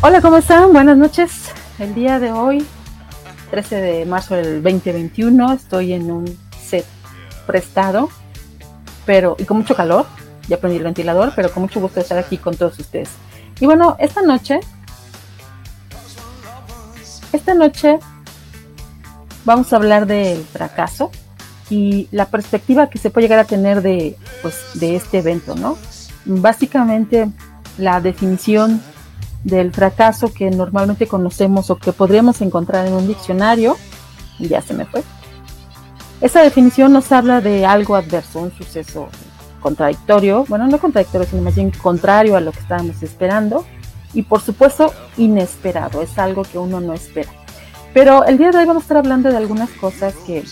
Hola, ¿cómo están? Buenas noches. El día de hoy, 13 de marzo del 2021, estoy en un set prestado, pero y con mucho calor. Ya prendí el ventilador, pero con mucho gusto estar aquí con todos ustedes. Y bueno, esta noche, esta noche vamos a hablar del fracaso y la perspectiva que se puede llegar a tener de, pues, de este evento, ¿no? Básicamente, la definición del fracaso que normalmente conocemos o que podríamos encontrar en un diccionario, ya se me fue. Esa definición nos habla de algo adverso, un suceso contradictorio, bueno, no contradictorio, sino más bien contrario a lo que estábamos esperando y por supuesto inesperado, es algo que uno no espera. Pero el día de hoy vamos a estar hablando de algunas cosas que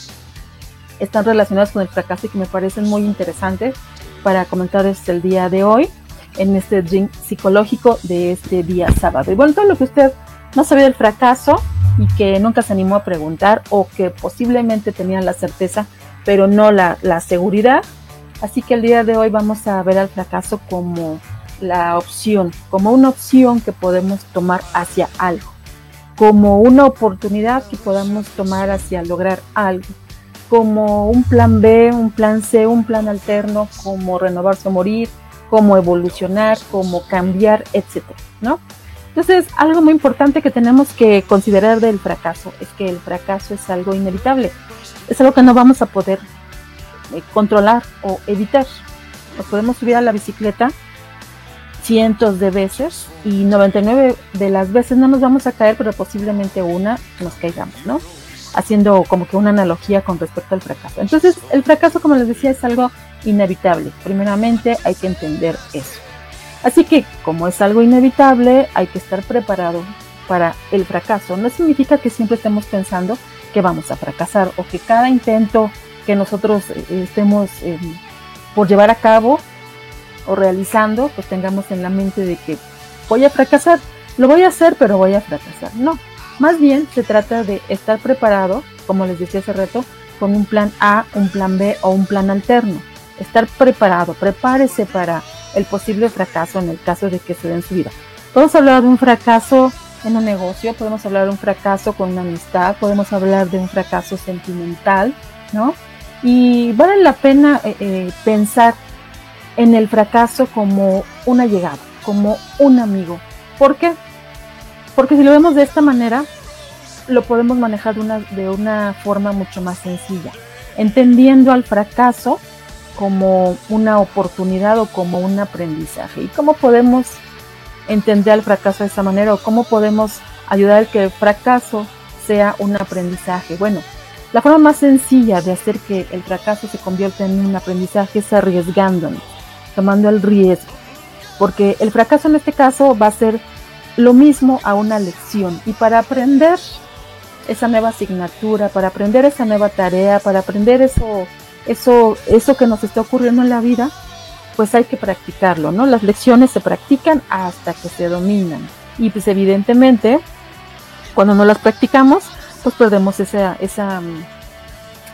están relacionadas con el fracaso y que me parecen muy interesantes para comentarles el día de hoy en este drink psicológico de este día sábado. Y bueno, todo lo que usted no sabía del fracaso y que nunca se animó a preguntar o que posiblemente tenía la certeza, pero no la, la seguridad. Así que el día de hoy vamos a ver al fracaso como la opción, como una opción que podemos tomar hacia algo, como una oportunidad que podamos tomar hacia lograr algo, como un plan B, un plan C, un plan alterno, como renovarse o morir, cómo evolucionar, cómo cambiar, etcétera, ¿no? Entonces, algo muy importante que tenemos que considerar del fracaso es que el fracaso es algo inevitable, es algo que no vamos a poder eh, controlar o evitar. Nos podemos subir a la bicicleta cientos de veces y 99 de las veces no nos vamos a caer, pero posiblemente una nos caigamos, ¿no? Haciendo como que una analogía con respecto al fracaso. Entonces, el fracaso, como les decía, es algo inevitable. Primeramente hay que entender eso. Así que como es algo inevitable, hay que estar preparado para el fracaso. No significa que siempre estemos pensando que vamos a fracasar o que cada intento que nosotros eh, estemos em, por llevar a cabo o realizando, pues tengamos en la mente de que voy a fracasar. Lo voy a hacer, pero voy a fracasar. No, más bien se trata de estar preparado, como les decía hace rato, con un plan A, un plan B o un plan alterno estar preparado, prepárese para el posible fracaso en el caso de que se den su vida. Podemos hablar de un fracaso en un negocio, podemos hablar de un fracaso con una amistad, podemos hablar de un fracaso sentimental, ¿no? Y vale la pena eh, eh, pensar en el fracaso como una llegada, como un amigo. ¿Por qué? Porque si lo vemos de esta manera, lo podemos manejar de una, de una forma mucho más sencilla, entendiendo al fracaso como una oportunidad o como un aprendizaje. ¿Y cómo podemos entender el fracaso de esa manera o cómo podemos ayudar a que el fracaso sea un aprendizaje? Bueno, la forma más sencilla de hacer que el fracaso se convierta en un aprendizaje es arriesgándonos, tomando el riesgo. Porque el fracaso en este caso va a ser lo mismo a una lección. Y para aprender esa nueva asignatura, para aprender esa nueva tarea, para aprender eso eso, eso que nos está ocurriendo en la vida, pues hay que practicarlo, ¿no? Las lecciones se practican hasta que se dominan. Y pues evidentemente, cuando no las practicamos, pues perdemos esa, esa,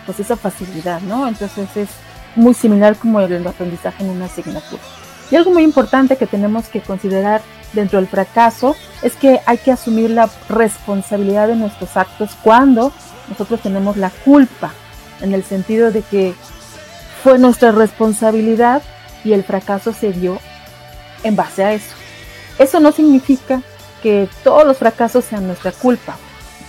pues esa facilidad, ¿no? Entonces es muy similar como el aprendizaje en una asignatura. Y algo muy importante que tenemos que considerar dentro del fracaso es que hay que asumir la responsabilidad de nuestros actos cuando nosotros tenemos la culpa en el sentido de que fue nuestra responsabilidad y el fracaso se dio en base a eso. Eso no significa que todos los fracasos sean nuestra culpa.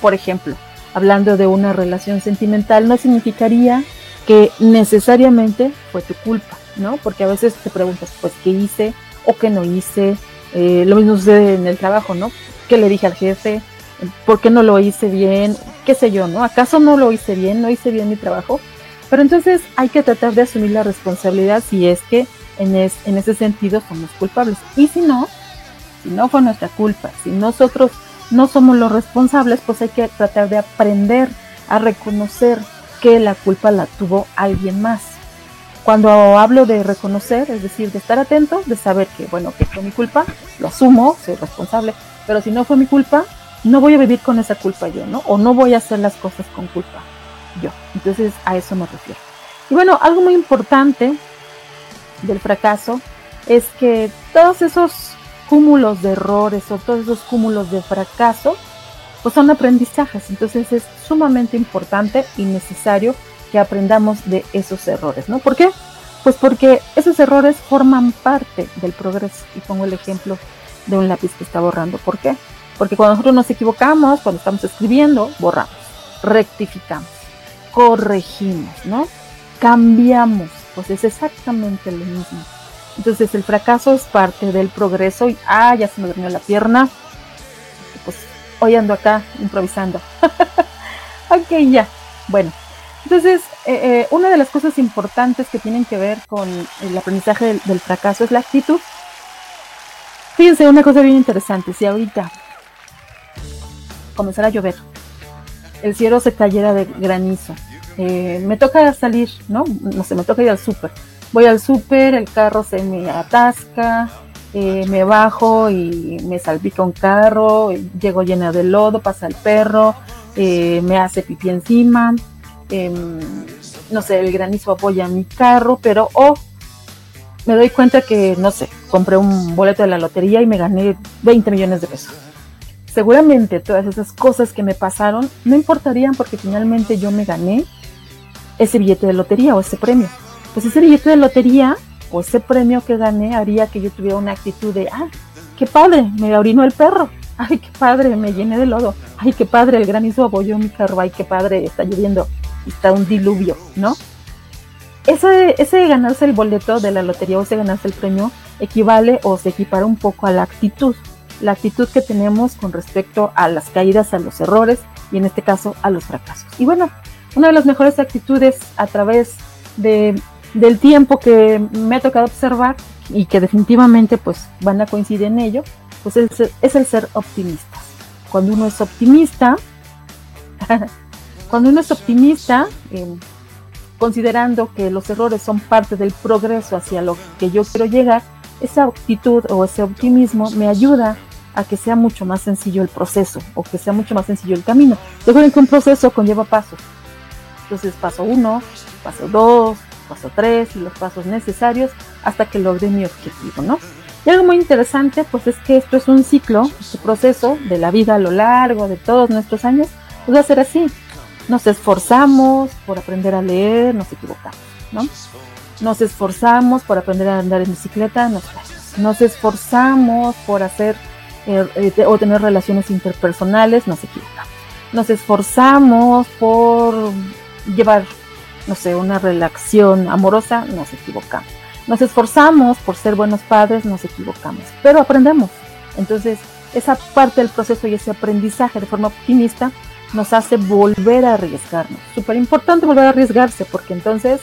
Por ejemplo, hablando de una relación sentimental, no significaría que necesariamente fue tu culpa, ¿no? Porque a veces te preguntas, pues, ¿qué hice o qué no hice? Eh, lo mismo sucede en el trabajo, ¿no? ¿Qué le dije al jefe? ¿Por qué no lo hice bien? qué sé yo, ¿no? ¿Acaso no lo hice bien? ¿No hice bien mi trabajo? Pero entonces hay que tratar de asumir la responsabilidad si es que en, en ese sentido somos culpables. Y si no, si no fue nuestra culpa, si nosotros no somos los responsables, pues hay que tratar de aprender a reconocer que la culpa la tuvo alguien más. Cuando hablo de reconocer, es decir, de estar atento, de saber que, bueno, que fue mi culpa, lo asumo, soy responsable, pero si no fue mi culpa, no voy a vivir con esa culpa yo, ¿no? O no voy a hacer las cosas con culpa yo. Entonces a eso me refiero. Y bueno, algo muy importante del fracaso es que todos esos cúmulos de errores o todos esos cúmulos de fracaso, pues son aprendizajes. Entonces es sumamente importante y necesario que aprendamos de esos errores, ¿no? ¿Por qué? Pues porque esos errores forman parte del progreso. Y pongo el ejemplo de un lápiz que está borrando. ¿Por qué? Porque cuando nosotros nos equivocamos, cuando estamos escribiendo, borramos, rectificamos, corregimos, ¿no? Cambiamos, pues es exactamente lo mismo. Entonces el fracaso es parte del progreso y, ah, ya se me durmió la pierna. Pues hoy ando acá improvisando. ok, ya. Bueno, entonces eh, eh, una de las cosas importantes que tienen que ver con el aprendizaje del, del fracaso es la actitud. Fíjense, una cosa bien interesante, si ahorita comenzara a llover, el cielo se cayera de granizo, eh, me toca salir, ¿no? No sé, me toca ir al súper. Voy al súper, el carro se me atasca, eh, me bajo y me salpica un carro, llego llena de lodo, pasa el perro, eh, me hace pipí encima, em, no sé, el granizo apoya mi carro, pero oh, me doy cuenta que, no sé, compré un boleto de la lotería y me gané 20 millones de pesos. Seguramente todas esas cosas que me pasaron no importarían porque finalmente yo me gané ese billete de lotería o ese premio. Pues ese billete de lotería o ese premio que gané haría que yo tuviera una actitud de, ah, qué padre, me orinó el perro, ay, qué padre, me llené de lodo, ay, qué padre, el granizo abolló mi carro, ay, qué padre, está lloviendo, está un diluvio, ¿no? Ese, ese ganarse el boleto de la lotería o ese ganarse el premio equivale o se equipara un poco a la actitud, la actitud que tenemos con respecto a las caídas, a los errores y en este caso a los fracasos. Y bueno, una de las mejores actitudes a través de, del tiempo que me ha tocado observar y que definitivamente pues van a coincidir en ello, pues es, es el ser optimistas. Cuando uno es optimista, cuando uno es optimista, eh, considerando que los errores son parte del progreso hacia lo que yo quiero llegar, esa actitud o ese optimismo me ayuda a que sea mucho más sencillo el proceso o que sea mucho más sencillo el camino. Recuerden que un proceso conlleva pasos. Entonces paso uno, paso dos, paso tres y los pasos necesarios hasta que logre mi objetivo, ¿no? Y algo muy interesante, pues es que esto es un ciclo, este proceso de la vida a lo largo de todos nuestros años, pues va a ser así. Nos esforzamos por aprender a leer, nos equivocamos, ¿no? Nos esforzamos por aprender a andar en bicicleta, nos Nos esforzamos por hacer eh, eh, o tener relaciones interpersonales, nos equivocamos. Nos esforzamos por llevar, no sé, una relación amorosa, nos equivocamos. Nos esforzamos por ser buenos padres, nos equivocamos, pero aprendemos. Entonces, esa parte del proceso y ese aprendizaje de forma optimista nos hace volver a arriesgarnos. Súper importante volver a arriesgarse porque entonces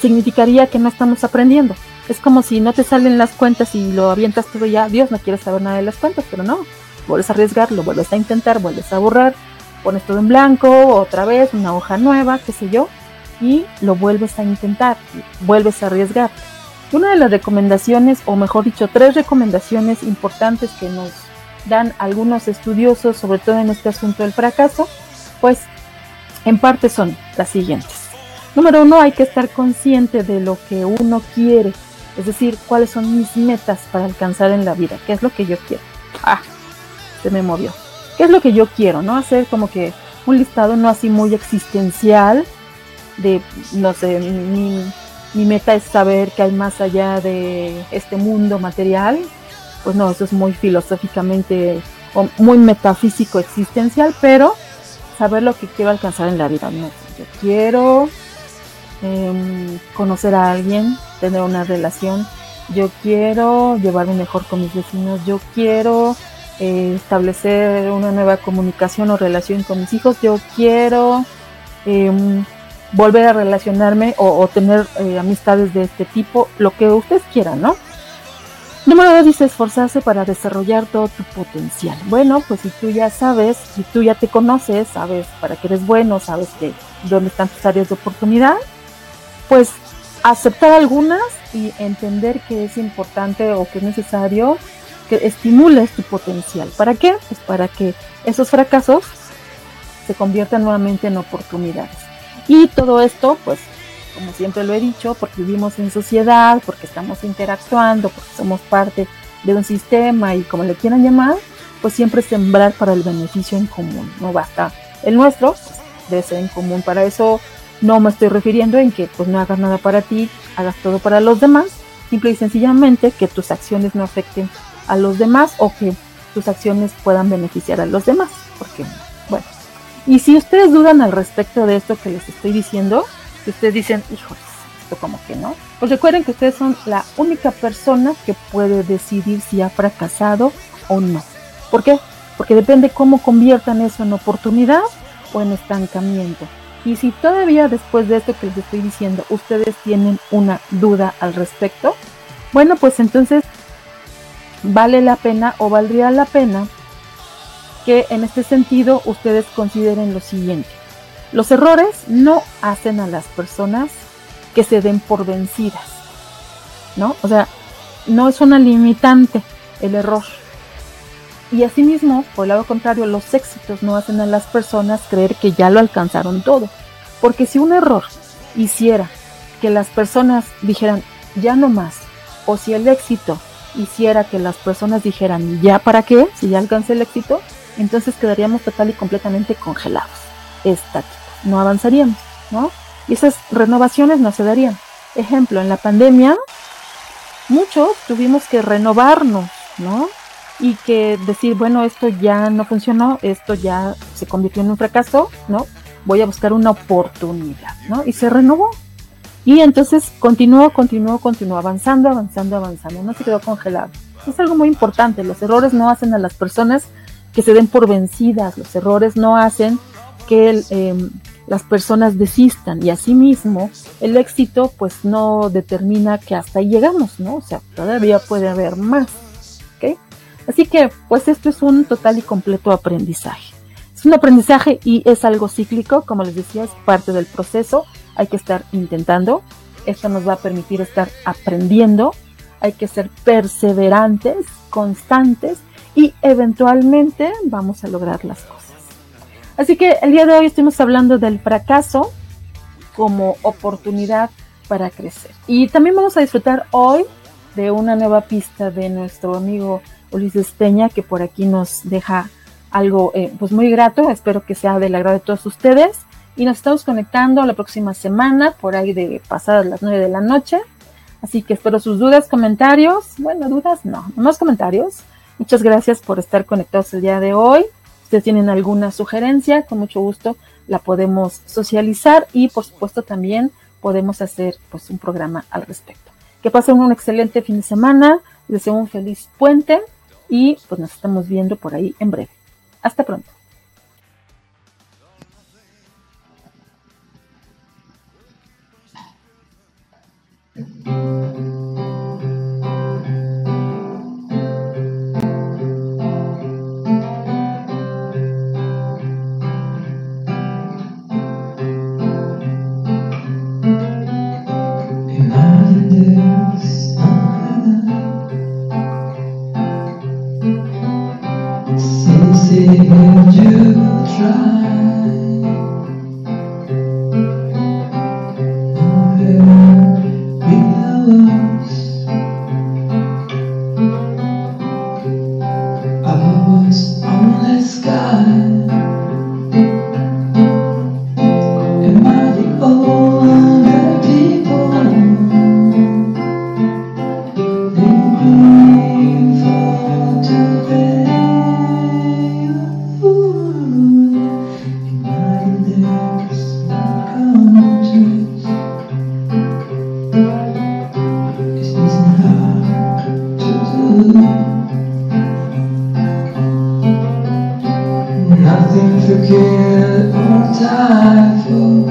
significaría que no estamos aprendiendo. Es como si no te salen las cuentas y lo avientas todo ya, Dios no quiere saber nada de las cuentas, pero no, vuelves a arriesgar, lo vuelves a intentar, vuelves a borrar, pones todo en blanco, otra vez, una hoja nueva, qué sé yo, y lo vuelves a intentar, vuelves a arriesgar. Una de las recomendaciones, o mejor dicho, tres recomendaciones importantes que nos dan algunos estudiosos, sobre todo en este asunto del fracaso, pues en parte son las siguientes. Número uno, hay que estar consciente de lo que uno quiere, es decir, cuáles son mis metas para alcanzar en la vida, qué es lo que yo quiero. Ah, se me movió. ¿Qué es lo que yo quiero? ¿No? Hacer como que un listado no así muy existencial de, no sé, mi, meta es saber que hay más allá de este mundo material. Pues no, eso es muy filosóficamente o muy metafísico existencial, pero saber lo que quiero alcanzar en la vida. No, yo quiero em, conocer a alguien, tener una relación, yo quiero llevarme mejor con mis vecinos, yo quiero eh, establecer una nueva comunicación o relación con mis hijos, yo quiero em, volver a relacionarme o, tener eh, amistades de este tipo, lo que ustedes quieran, ¿no? Número dos dice esforzarse para desarrollar todo tu potencial. Bueno, pues si tú ya sabes, si tú ya te conoces, sabes para qué eres bueno, sabes que dónde están tus áreas de oportunidad, pues aceptar algunas y entender que es importante o que es necesario que estimules tu potencial. ¿Para qué? Pues para que esos fracasos se conviertan nuevamente en oportunidades. Y todo esto, pues, como siempre lo he dicho, porque vivimos en sociedad, porque estamos interactuando, porque somos parte de un sistema y como le quieran llamar, pues siempre sembrar para el beneficio en común, no basta el nuestro, pues, debe ser en común, para eso no me estoy refiriendo en que pues no hagas nada para ti, hagas todo para los demás, simple y sencillamente que tus acciones no afecten a los demás o que tus acciones puedan beneficiar a los demás, porque bueno, y si ustedes dudan al respecto de esto que les estoy diciendo, si ustedes dicen, híjoles, esto como que no, pues recuerden que ustedes son la única persona que puede decidir si ha fracasado o no. ¿Por qué? Porque depende cómo conviertan eso en oportunidad o en estancamiento. Y si todavía después de esto que les estoy diciendo ustedes tienen una duda al respecto, bueno, pues entonces vale la pena o valdría la pena que en este sentido ustedes consideren lo siguiente. Los errores no hacen a las personas que se den por vencidas, ¿no? O sea, no es una limitante el error. Y asimismo, por el lado contrario, los éxitos no hacen a las personas creer que ya lo alcanzaron todo. Porque si un error hiciera que las personas dijeran ya no más, o si el éxito hiciera que las personas dijeran ya para qué, si ya alcancé el éxito, entonces quedaríamos total y completamente congelados, estáticos, no avanzaríamos, ¿no? Y esas renovaciones no se darían. Ejemplo, en la pandemia, muchos tuvimos que renovarnos, ¿no? Y que decir, bueno, esto ya no funcionó, esto ya se convirtió en un fracaso, ¿no? Voy a buscar una oportunidad, ¿no? Y se renovó. Y entonces continuó, continuó, continuó, avanzando, avanzando, avanzando, no se quedó congelado. Es algo muy importante, los errores no hacen a las personas que se den por vencidas, los errores no hacen que em, las personas desistan y asimismo el éxito pues no determina que hasta ahí llegamos, ¿no? O sea, todavía puede haber más. Así que pues esto es un total y completo aprendizaje. Es un aprendizaje y es algo cíclico, como les decía, es parte del proceso, hay que estar intentando, esto nos va a permitir estar aprendiendo, hay que ser perseverantes, constantes y eventualmente vamos a lograr las cosas. Así que el día de hoy estamos hablando del fracaso como oportunidad para crecer. Y también vamos a disfrutar hoy de una nueva pista de nuestro amigo Ulises Peña que por aquí nos deja algo eh, pues muy grato. Espero que sea del agrado de todos ustedes. Y nos estamos conectando la próxima semana, por ahí de pasadas las 9 de la noche. Así que espero sus dudas, comentarios. Bueno, dudas no, más comentarios Muchas gracias por estar conectados el día de hoy. Si ustedes tienen alguna sugerencia, con mucho gusto la podemos socializar y por supuesto también podemos hacer pues un programa al respecto. Que pasen un excelente fin de semana, les deseo un feliz puente y pues nos estamos viendo por ahí en breve. Hasta pronto. try Nothing to kill or die for.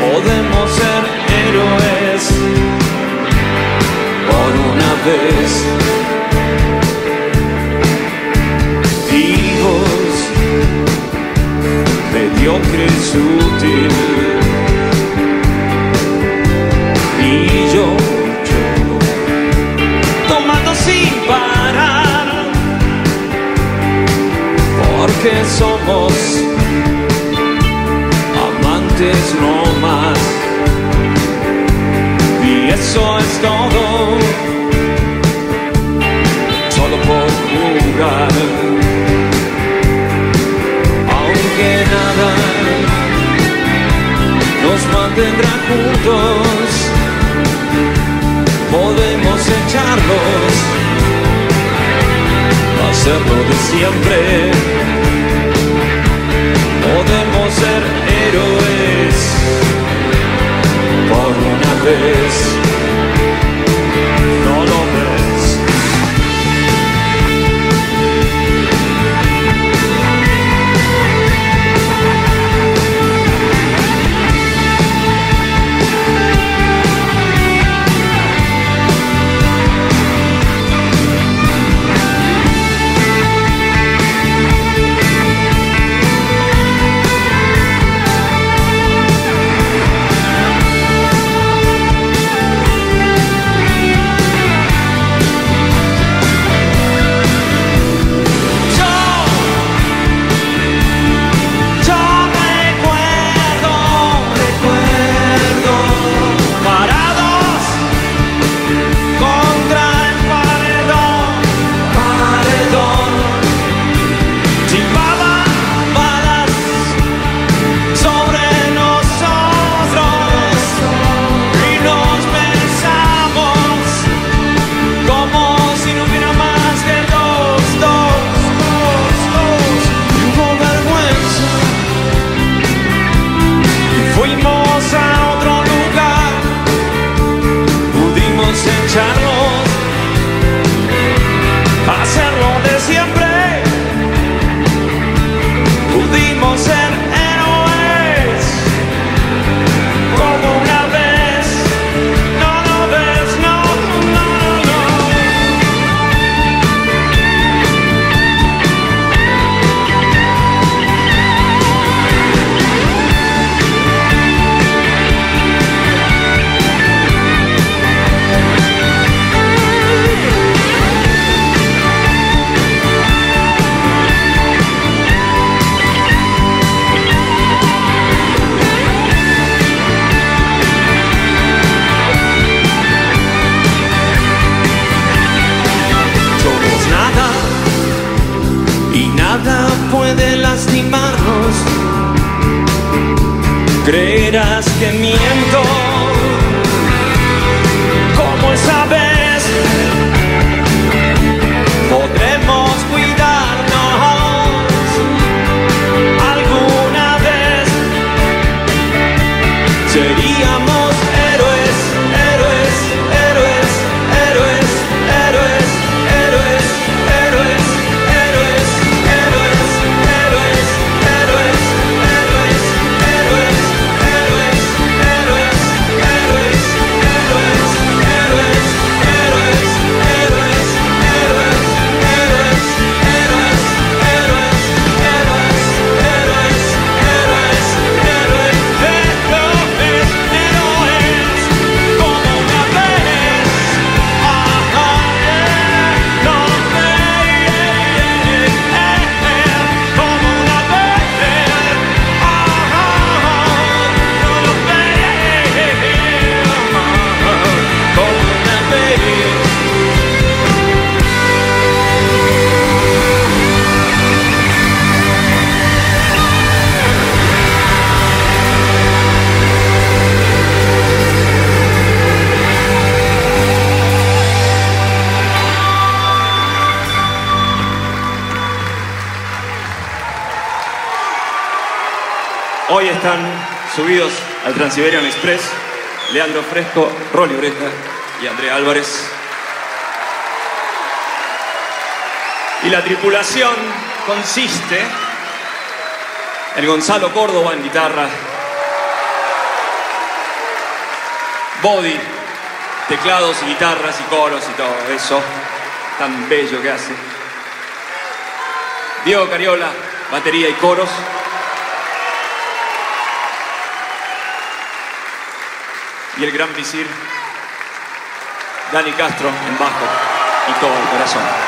Podemos ser héroes por una vez. Vivos, mediocres, útiles. siempre. Podemos ser héroes por una vez. Creerás que miento. Como esa vez Hoy están subidos al Transiberian Express Leandro Fresco, Rolly Oreja y Andrea Álvarez. Y la tripulación consiste en Gonzalo Córdoba en guitarra, Body, teclados y guitarras y coros y todo eso tan bello que hace. Diego Cariola, batería y coros. Y el gran visir Dani Castro en bajo y todo el corazón.